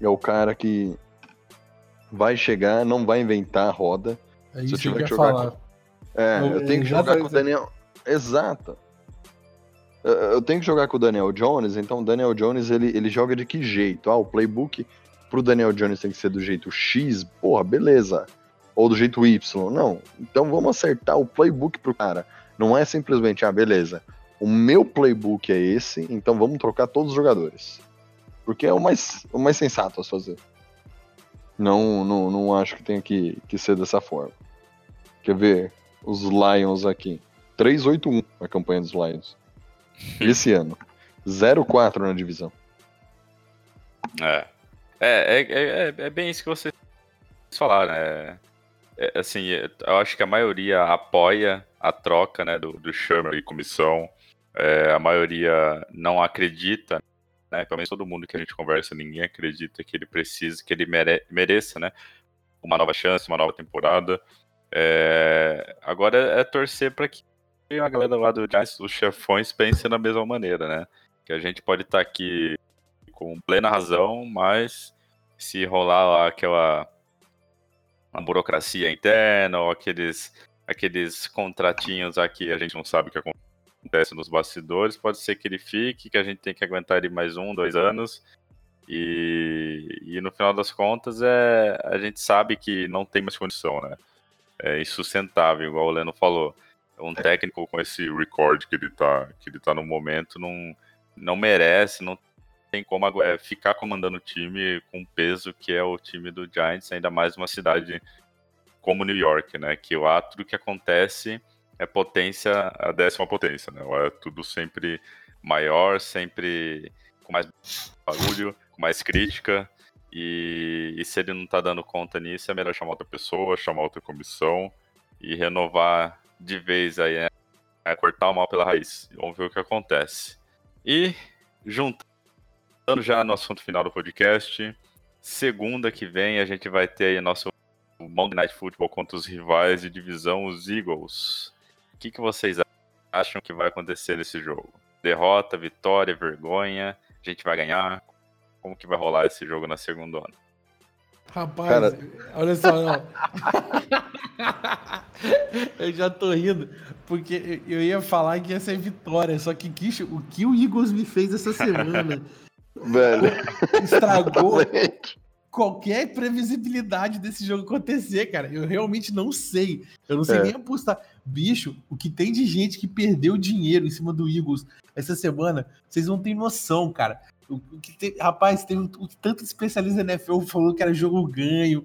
É o cara que vai chegar, não vai inventar a roda. É isso Se eu tiver que, que jogar. Com... É, eu, eu tenho que jogar com o Daniel. Exato. Eu tenho que jogar com o Daniel Jones, então o Daniel Jones ele, ele joga de que jeito? Ah, o playbook pro Daniel Jones tem que ser do jeito X, porra, beleza. Ou do jeito Y. Não. Então vamos acertar o playbook pro cara. Não é simplesmente, ah, beleza o meu playbook é esse, então vamos trocar todos os jogadores. Porque é o mais, o mais sensato a fazer. Não, não, não acho que tenha que, que ser dessa forma. Quer ver os Lions aqui? 3-8-1 a campanha dos Lions. [LAUGHS] Esse ano. 0-4 na divisão. É. É, é, é, é bem isso que vocês falaram. É, é, assim, eu acho que a maioria apoia a troca né, do, do Shermer e comissão. É, a maioria não acredita, né? Pelo menos todo mundo que a gente conversa, ninguém acredita que ele precise, que ele mere mereça, né? Uma nova chance, uma nova temporada. É, agora é torcer para que a galera lá do Giants, os chefões, pensem da mesma maneira, né? Que a gente pode estar tá aqui com plena razão, mas se rolar lá aquela uma burocracia interna ou aqueles, aqueles contratinhos aqui, a gente não sabe o que acontece nos bastidores, pode ser que ele fique, que a gente tem que aguentar ele mais um, dois anos. E, e no final das contas, é, a gente sabe que não tem mais condição, né? É insustentável, igual o Leno falou. Um técnico com esse record que ele tá, que ele tá no momento não, não merece, não tem como é, ficar comandando o time com o peso que é o time do Giants, ainda mais uma cidade como New York, né? Que lá tudo que acontece é potência, a décima potência, né? É tudo sempre maior, sempre com mais barulho, com mais crítica. E, e, se ele não tá dando conta nisso, é melhor chamar outra pessoa, chamar outra comissão e renovar de vez aí, né? É cortar o mal pela raiz. Vamos ver o que acontece. E, juntando já no assunto final do podcast, segunda que vem a gente vai ter aí nosso Monday Night Football contra os rivais de divisão, os Eagles. O que, que vocês acham que vai acontecer nesse jogo? Derrota, vitória, vergonha? A gente vai ganhar? Como que vai rolar esse jogo na segunda onda? Rapaz, Cara... olha só, não. [LAUGHS] eu já tô rindo, porque eu ia falar que ia ser vitória, só que Kish, o que o Eagles me fez essa semana [LAUGHS] Velho. estragou qualquer previsibilidade desse jogo acontecer, cara. Eu realmente não sei. Eu não sei é. nem apostar. Bicho, o que tem de gente que perdeu dinheiro em cima do Eagles essa semana, vocês não têm noção, cara. O, que tem, rapaz, tem o, tanto especialista na NFL falou que era jogo ganho,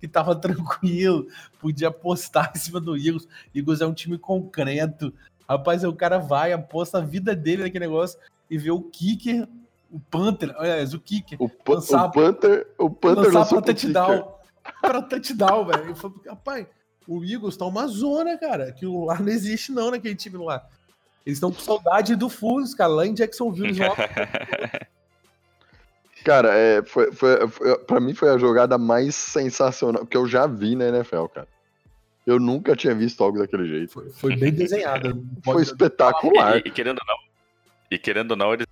que tava [LAUGHS] tranquilo, podia apostar em cima do Eagles. Eagles é um time concreto. Rapaz, o cara vai, aposta a vida dele naquele negócio e vê o kicker o Panther, aliás, o Kicker. O, lançar, o Panther, o Panther lançar pra touchdown. Pra touchdown, velho. Eu falei, rapaz, o Eagles tá uma zona, cara. Que lá não existe, não, naquele time lá. Eles estão com saudade do Fus, cara, lá em Jacksonville. [LAUGHS] cara, é, foi, foi, foi, pra mim foi a jogada mais sensacional que eu já vi na NFL, cara. Eu nunca tinha visto algo daquele jeito. Foi, foi bem desenhada. foi espetacular. E, e, querendo ou não, e querendo ou não, eles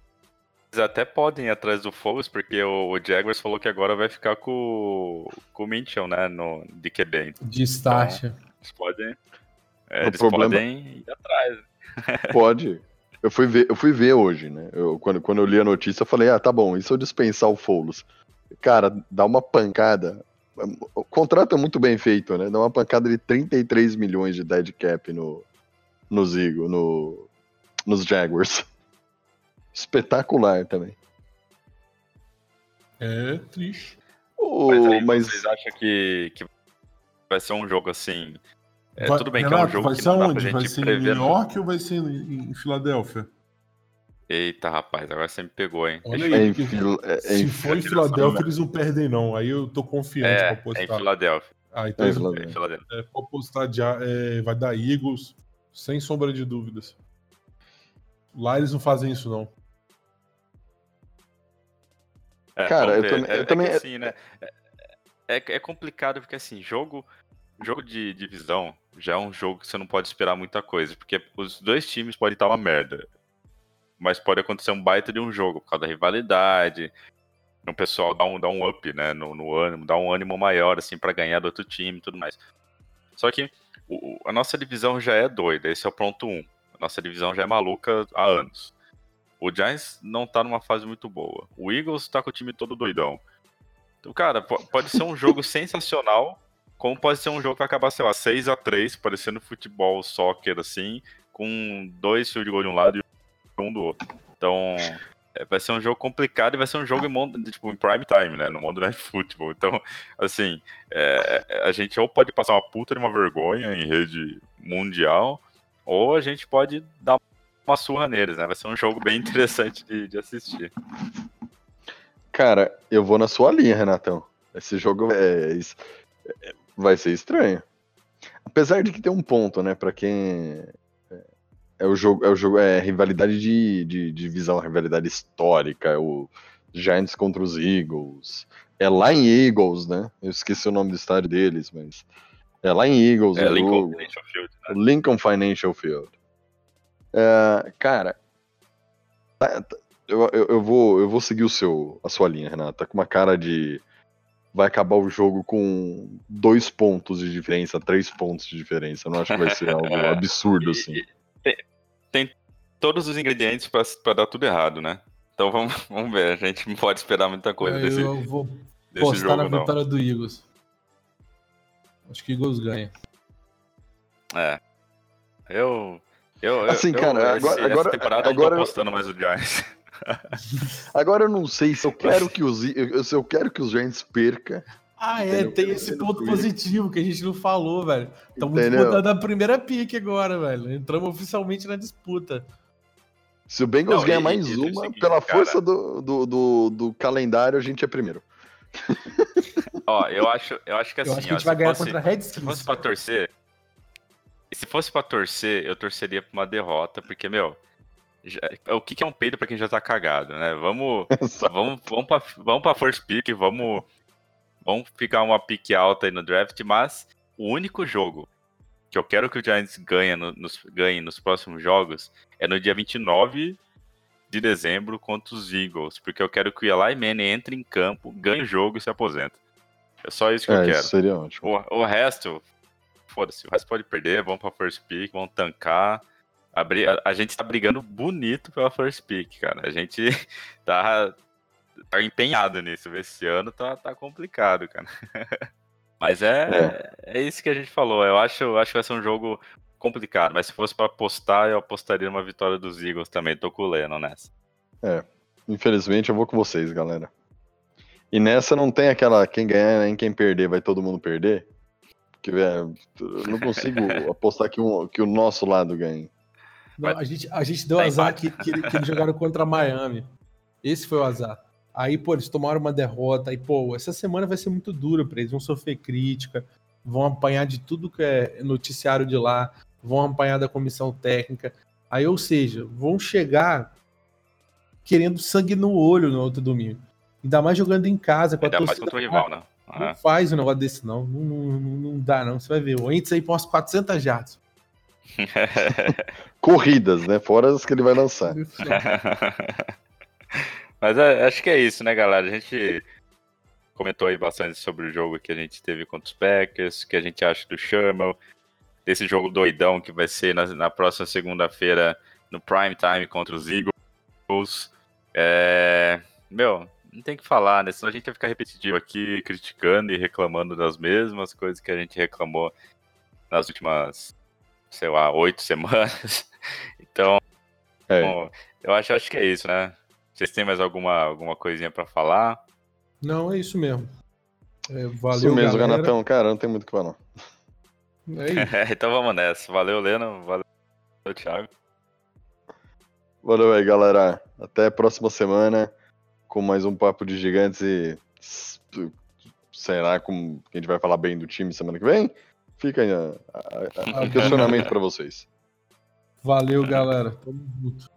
até podem ir atrás do Foles, porque o, o Jaguars falou que agora vai ficar com, com o Minchel, né? No, de QB. De start. Então, eles podem. É, eles problema... podem ir atrás. Pode. Eu fui ver, eu fui ver hoje, né? Eu, quando, quando eu li a notícia, eu falei, ah, tá bom, e se eu dispensar o Foles? Cara, dá uma pancada. O contrato é muito bem feito, né? Dá uma pancada de 33 milhões de dead cap no, no Zigo, no, nos Jaguars [LAUGHS] espetacular também. É triste. Oh, mas, aí, mas, vocês acham que, que vai ser um jogo assim? É, vai, tudo bem Renato, que é um jogo vai que ser não onde? Vai ser em New York ou vai ser em, em Filadélfia? Eita, rapaz, agora você me pegou, hein? Olha aí, é fil... é, se for em Filadélfia, eles não perdem, não. Aí eu tô confiante é, pra postar. É em Filadélfia. Ah, então é, é, Filadélfia. é pra postar já, é, vai dar Eagles, sem sombra de dúvidas. Lá eles não fazem isso, não. É, Cara, eu, também, é, eu também. É, assim, né? É, é, complicado porque assim, jogo, jogo de divisão já é um jogo que você não pode esperar muita coisa, porque os dois times podem estar uma merda. Mas pode acontecer um baita de um jogo, por causa da rivalidade. O pessoal dá um, dá um up, né? No, no ânimo, dá um ânimo maior, assim, para ganhar do outro time e tudo mais. Só que o, a nossa divisão já é doida, esse é o ponto 1. Um. A nossa divisão já é maluca há anos. O Giants não tá numa fase muito boa. O Eagles tá com o time todo doidão. Então, cara, pode ser um jogo [LAUGHS] sensacional, como pode ser um jogo que vai acabar, sei lá, 6 a 3 parecendo futebol, soccer, assim, com dois field goal de um lado e um do outro. Então, é, vai ser um jogo complicado e vai ser um jogo em, tipo, em prime time, né? No mundo Night Football. Então, assim, é, a gente ou pode passar uma puta de uma vergonha em rede mundial, ou a gente pode dar uma surra neles, né? Vai ser um jogo bem [LAUGHS] interessante de, de assistir. Cara, eu vou na sua linha, Renatão. Esse jogo é, é, vai ser estranho. Apesar de que tem um ponto, né? Para quem é, é o jogo, é o jogo, é rivalidade de, de, de divisão, rivalidade histórica, é o Giants contra os Eagles. É lá em Eagles, né? Eu esqueci o nome do estádio deles, mas é lá em Eagles. É, Lincoln Financial Field. Né? Lincoln Financial Field. É, cara, tá, tá, eu, eu, eu, vou, eu vou seguir o seu, a sua linha, Renata. Tá com uma cara de. Vai acabar o jogo com dois pontos de diferença, três pontos de diferença. Eu não acho que vai ser algo [LAUGHS] absurdo assim. Tem, tem todos os ingredientes para dar tudo errado, né? Então vamos, [LAUGHS] vamos ver, a gente não pode esperar muita coisa eu desse, eu vou desse postar jogo, na não. vitória do Eagles. Acho que Eagles ganha. É. Eu. Eu, eu- Assim, eu, cara, esse- agora- essa agora- temporada eu agora- não tô apostando mais no Giants. [LAUGHS] Agora eu não sei se eu quero que os, eu- se eu quero que os Giants perca. Ah, é, Entendeu? tem esse ponto positivo que a gente não falou, velho. Estamos Entendeu? disputando a primeira pick agora, velho. Entramos oficialmente na disputa. Se o Bengals Não, ganhar mais uma, seguinte, pela cara. força do, do, do, do calendário, a gente é primeiro. [LAUGHS] Ó, eu acho, eu acho que assim, Eu acho que a ó, gente vai se ganhar fosse- contra Se fosse Redskins. pra torcer. Se fosse pra torcer, eu torceria pra uma derrota, porque, meu. O que, que é um peido pra quem já tá cagado, né? Vamos. [LAUGHS] vamos, vamos, pra, vamos pra first pick, vamos. Vamos ficar uma pick alta aí no draft, mas o único jogo que eu quero que o Giants ganhe, no- nos, ganhe nos próximos jogos é no dia 29 de dezembro contra os Eagles, porque eu quero que o Eli Manning entre em campo, ganhe o jogo e se aposenta. É só isso que eu É, quero. isso seria ótimo. O, o resto, foda-se, o resto pode perder, vamos pra first pick, vamos tancar. A, a- gente tá brigando bonito pela first pick, cara. A gente [LAUGHS] tá, tá empenhado nisso. Esse ano tá, tá complicado, cara. [LAUGHS] Mas é, é. isso que a gente falou. Eu acho, acho que vai ser um jogo complicado. Mas se fosse pra apostar, eu apostaria numa vitória dos Eagles também. Tô com o Lennon nessa. Infelizmente, eu vou com vocês, galera. E nessa não tem aquela quem ganhar nem quem perder, vai todo mundo perder. Porque, velho, eu não consigo [LAUGHS] apostar que, um, que o nosso lado ganhe. Não, a, gente, a gente deu Vai azar que, que, que eles jogaram contra Miami. Esse foi o azar. Aí, pô, eles tomaram uma derrota. Aí, pô, essa semana vai ser muito dura pra eles. Vão sofrer crítica, vão apanhar de tudo que é noticiário de lá, vão apanhar da comissão técnica. Aí, ou seja, vão chegar querendo sangue no olho no outro domingo. Ainda mais jogando em casa com a Ainda mais torcida. contra o rival, né? Não Ah, faz um negócio desse, não. Não, não, não- não dá, não. Você vai ver. O Ents aí põe umas 400 jardas. [LAUGHS] Corridas, né? Fora as que ele vai lançar. [LAUGHS] Mas é, acho que é isso, né, galera? A gente comentou aí bastante sobre o jogo que a gente teve contra os Packers, o que a gente acha do Sherman, desse jogo doidão que vai ser na, na próxima segunda-feira no prime time contra os Eagles. É, meu, não tem que falar, né? Senão a gente vai ficar repetitivo aqui, criticando e reclamando das mesmas coisas que a gente reclamou nas últimas, sei lá, oito semanas. [LAUGHS] Então, É. bom, eu acho, acho que é isso, né? Vocês têm mais alguma, alguma coisinha pra falar? Não, é isso mesmo. É, valeu, Isso mesmo, galera. Renatão. Cara, não tem muito o que falar. não. É isso. [LAUGHS] então vamos nessa. Valeu, Leno. Valeu, Thiago. Valeu aí, galera. Até a próxima semana com mais um Papo de Gigantes e. Como que a gente vai falar bem do time semana que vem. Fica aí o questionamento pra vocês. Valeu, galera. Tamo junto.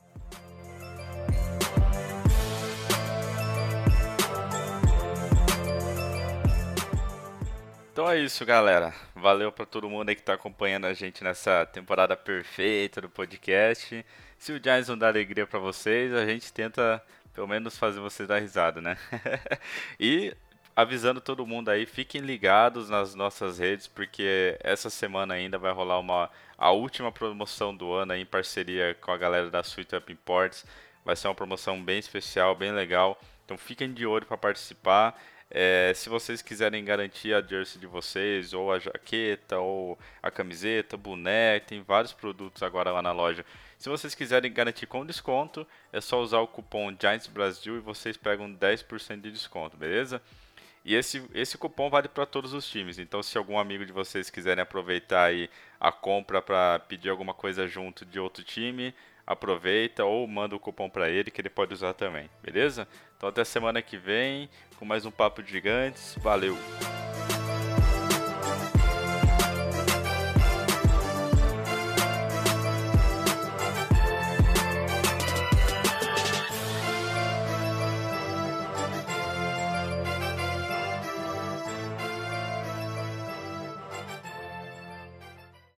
Então é isso, galera. Valeu pra todo mundo aí que tá acompanhando a gente nessa temporada perfeita do podcast. Se o Giants não dá alegria pra vocês, a gente tenta pelo menos fazer vocês dar risada, né? [LAUGHS] e avisando todo mundo aí, fiquem ligados nas nossas redes, porque essa semana ainda vai rolar uma a última promoção do ano aí, em parceria com a galera da Sweet Up Imports. Vai ser uma promoção bem especial, bem legal. Então fiquem de olho para participar. É, se vocês quiserem garantir a jersey de vocês, ou a jaqueta, ou a camiseta, boné, tem vários produtos agora lá na loja. Se vocês quiserem garantir com desconto, é só usar o cupom Giants Brasil e vocês pegam 10% de desconto, beleza? E esse, esse cupom vale para todos os times. Então, se algum amigo de vocês quiserem aproveitar aí a compra para pedir alguma coisa junto de outro time, aproveita ou manda o cupom para ele que ele pode usar também, beleza? Então, até semana que vem com mais um Papo de Gigantes. Valeu!